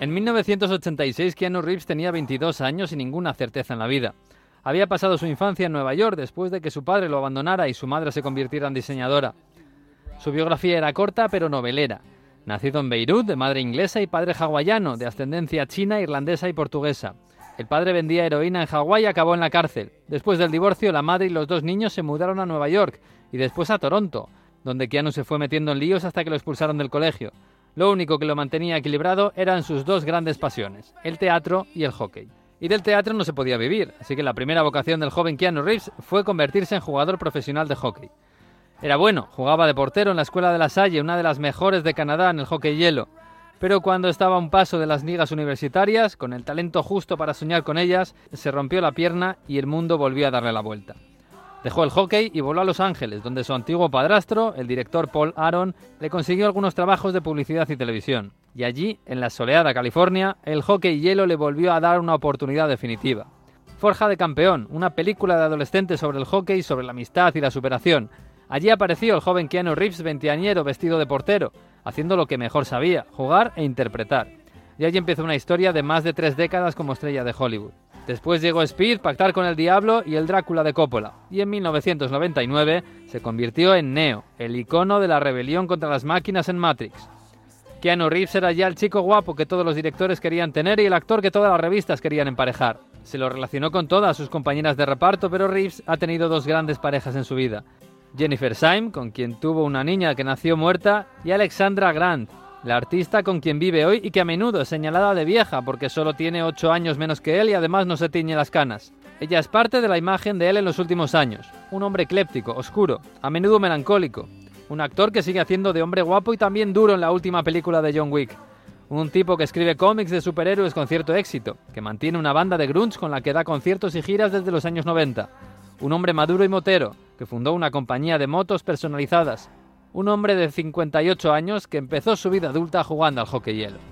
En 1986 Keanu Reeves tenía 22 años y ninguna certeza en la vida. Había pasado su infancia en Nueva York después de que su padre lo abandonara y su madre se convirtiera en diseñadora. Su biografía era corta pero novelera. Nacido en Beirut, de madre inglesa y padre hawaiano, de ascendencia china, irlandesa y portuguesa. El padre vendía heroína en Hawái y acabó en la cárcel. Después del divorcio, la madre y los dos niños se mudaron a Nueva York y después a Toronto, donde Keanu se fue metiendo en líos hasta que lo expulsaron del colegio. Lo único que lo mantenía equilibrado eran sus dos grandes pasiones, el teatro y el hockey. Y del teatro no se podía vivir, así que la primera vocación del joven Keanu Reeves fue convertirse en jugador profesional de hockey. Era bueno, jugaba de portero en la escuela de la Salle, una de las mejores de Canadá en el hockey hielo. Pero cuando estaba a un paso de las ligas universitarias, con el talento justo para soñar con ellas, se rompió la pierna y el mundo volvió a darle la vuelta. Dejó el hockey y voló a Los Ángeles, donde su antiguo padrastro, el director Paul Aaron, le consiguió algunos trabajos de publicidad y televisión. Y allí, en la soleada California, el hockey hielo le volvió a dar una oportunidad definitiva. Forja de Campeón, una película de adolescentes sobre el hockey, sobre la amistad y la superación. Allí apareció el joven Keanu Reeves, veinteañero, vestido de portero, haciendo lo que mejor sabía, jugar e interpretar. Y allí empezó una historia de más de tres décadas como estrella de Hollywood. Después llegó Speed, Pactar con el Diablo y el Drácula de Coppola. Y en 1999 se convirtió en Neo, el icono de la rebelión contra las máquinas en Matrix. Keanu Reeves era ya el chico guapo que todos los directores querían tener y el actor que todas las revistas querían emparejar. Se lo relacionó con todas sus compañeras de reparto, pero Reeves ha tenido dos grandes parejas en su vida. Jennifer Syme, con quien tuvo una niña que nació muerta, y Alexandra Grant, la artista con quien vive hoy y que a menudo es señalada de vieja porque solo tiene 8 años menos que él y además no se tiñe las canas. Ella es parte de la imagen de él en los últimos años, un hombre ecléptico, oscuro, a menudo melancólico, un actor que sigue haciendo de hombre guapo y también duro en la última película de John Wick, un tipo que escribe cómics de superhéroes con cierto éxito, que mantiene una banda de grunge con la que da conciertos y giras desde los años 90, un hombre maduro y motero, que fundó una compañía de motos personalizadas, un hombre de 58 años que empezó su vida adulta jugando al hockey hielo.